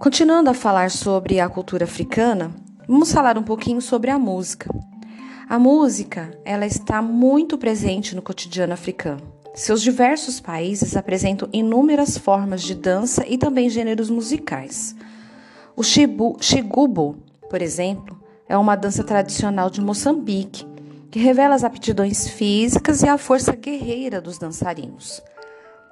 Continuando a falar sobre a cultura africana, vamos falar um pouquinho sobre a música. A música, ela está muito presente no cotidiano africano. Seus diversos países apresentam inúmeras formas de dança e também gêneros musicais. O shibu, shigubo, por exemplo, é uma dança tradicional de Moçambique, que revela as aptidões físicas e a força guerreira dos dançarinos.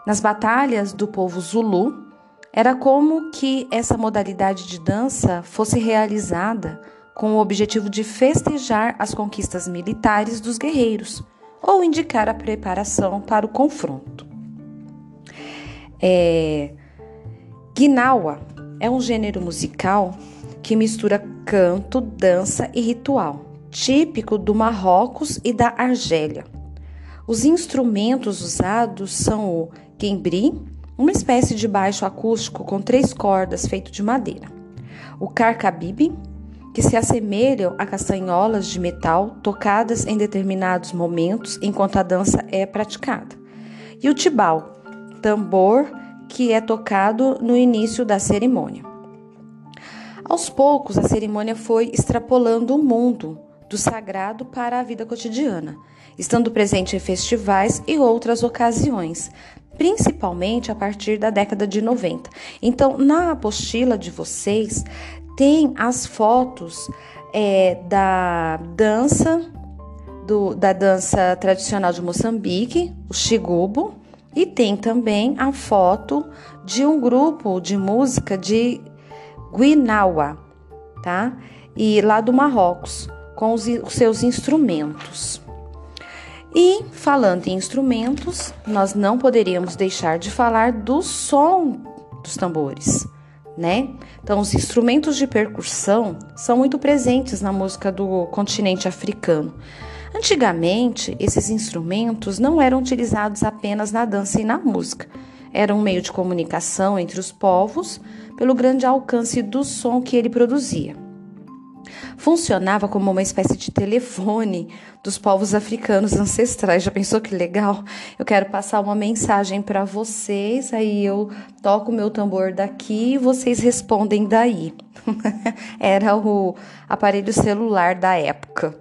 Nas batalhas do povo Zulu, era como que essa modalidade de dança fosse realizada com o objetivo de festejar as conquistas militares dos guerreiros ou indicar a preparação para o confronto. É, Guinawa é um gênero musical que mistura canto, dança e ritual, típico do Marrocos e da Argélia. Os instrumentos usados são o quembri, uma espécie de baixo acústico com três cordas feito de madeira. O carcabibe, que se assemelham a castanholas de metal tocadas em determinados momentos enquanto a dança é praticada. E o tibau, tambor que é tocado no início da cerimônia. Aos poucos, a cerimônia foi extrapolando o mundo do sagrado para a vida cotidiana, estando presente em festivais e outras ocasiões, principalmente a partir da década de 90. Então, na apostila de vocês, tem as fotos é, da dança, do, da dança tradicional de Moçambique, o Xigubo, e tem também a foto de um grupo de música de Guinawa, tá? E lá do Marrocos, com os, os seus instrumentos. E falando em instrumentos, nós não poderíamos deixar de falar do som dos tambores, né? Então, os instrumentos de percussão são muito presentes na música do continente africano. Antigamente, esses instrumentos não eram utilizados apenas na dança e na música. Era um meio de comunicação entre os povos pelo grande alcance do som que ele produzia funcionava como uma espécie de telefone dos povos africanos ancestrais. Já pensou que legal? Eu quero passar uma mensagem para vocês, aí eu toco meu tambor daqui e vocês respondem daí. Era o aparelho celular da época.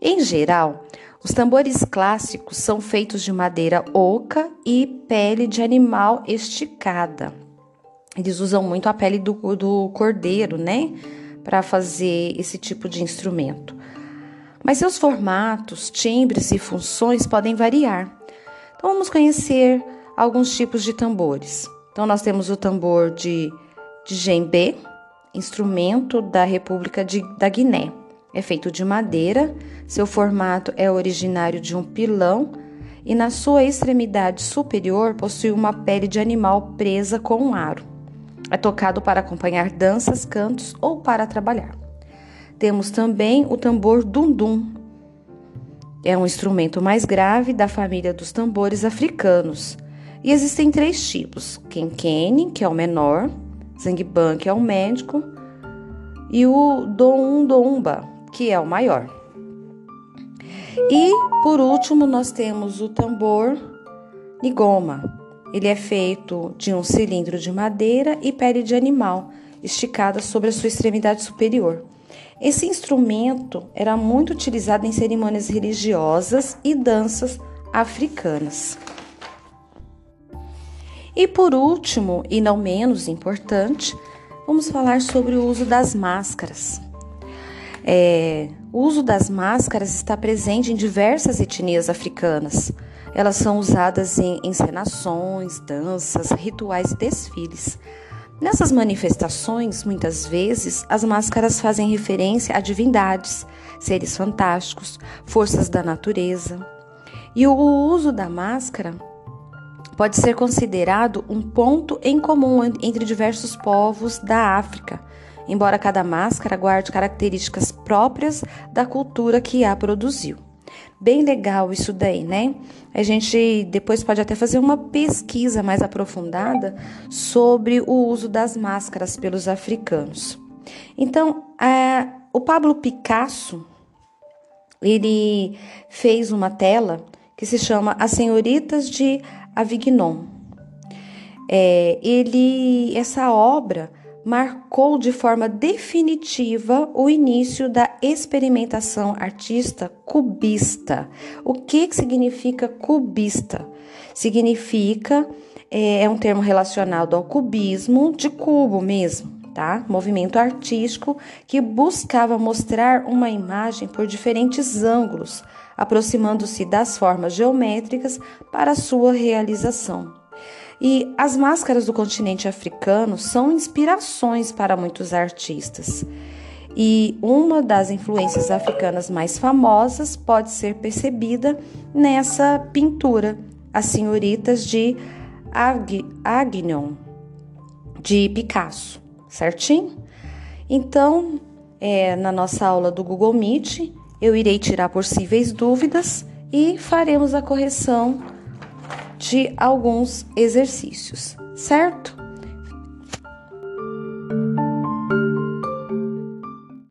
Em geral, os tambores clássicos são feitos de madeira oca e pele de animal esticada. Eles usam muito a pele do, do cordeiro, né? Para fazer esse tipo de instrumento. Mas seus formatos, timbres e funções podem variar. Então vamos conhecer alguns tipos de tambores. Então nós temos o tambor de, de djembe, instrumento da República de, da Guiné. É feito de madeira, seu formato é originário de um pilão e na sua extremidade superior possui uma pele de animal presa com um aro. É tocado para acompanhar danças, cantos ou para trabalhar. Temos também o tambor dundum. É um instrumento mais grave da família dos tambores africanos. E existem três tipos: kenkene, que é o menor, zangban, que é o médico, e o doumba, que é o maior. E por último, nós temos o tambor nigoma, ele é feito de um cilindro de madeira e pele de animal, esticada sobre a sua extremidade superior. Esse instrumento era muito utilizado em cerimônias religiosas e danças africanas. E por último, e não menos importante, vamos falar sobre o uso das máscaras. É, o uso das máscaras está presente em diversas etnias africanas. Elas são usadas em encenações, danças, rituais e desfiles. Nessas manifestações, muitas vezes, as máscaras fazem referência a divindades, seres fantásticos, forças da natureza. E o uso da máscara pode ser considerado um ponto em comum entre diversos povos da África, embora cada máscara guarde características próprias da cultura que a produziu. Bem legal isso daí, né? A gente depois pode até fazer uma pesquisa mais aprofundada sobre o uso das máscaras pelos africanos. Então, é, o Pablo Picasso ele fez uma tela que se chama As Senhoritas de Avignon. É, ele, essa obra marcou de forma definitiva o início da experimentação artista cubista. O que, que significa cubista? Significa é, é um termo relacionado ao cubismo de cubo mesmo, tá? Movimento artístico que buscava mostrar uma imagem por diferentes ângulos, aproximando-se das formas geométricas para sua realização. E as máscaras do continente africano são inspirações para muitos artistas. E uma das influências africanas mais famosas pode ser percebida nessa pintura, As Senhoritas de Agnon, de Picasso, certinho? Então, é, na nossa aula do Google Meet, eu irei tirar possíveis dúvidas e faremos a correção de alguns exercícios, certo?